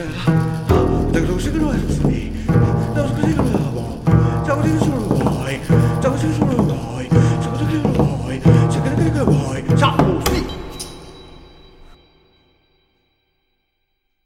Douglas, Douglas, Douglas.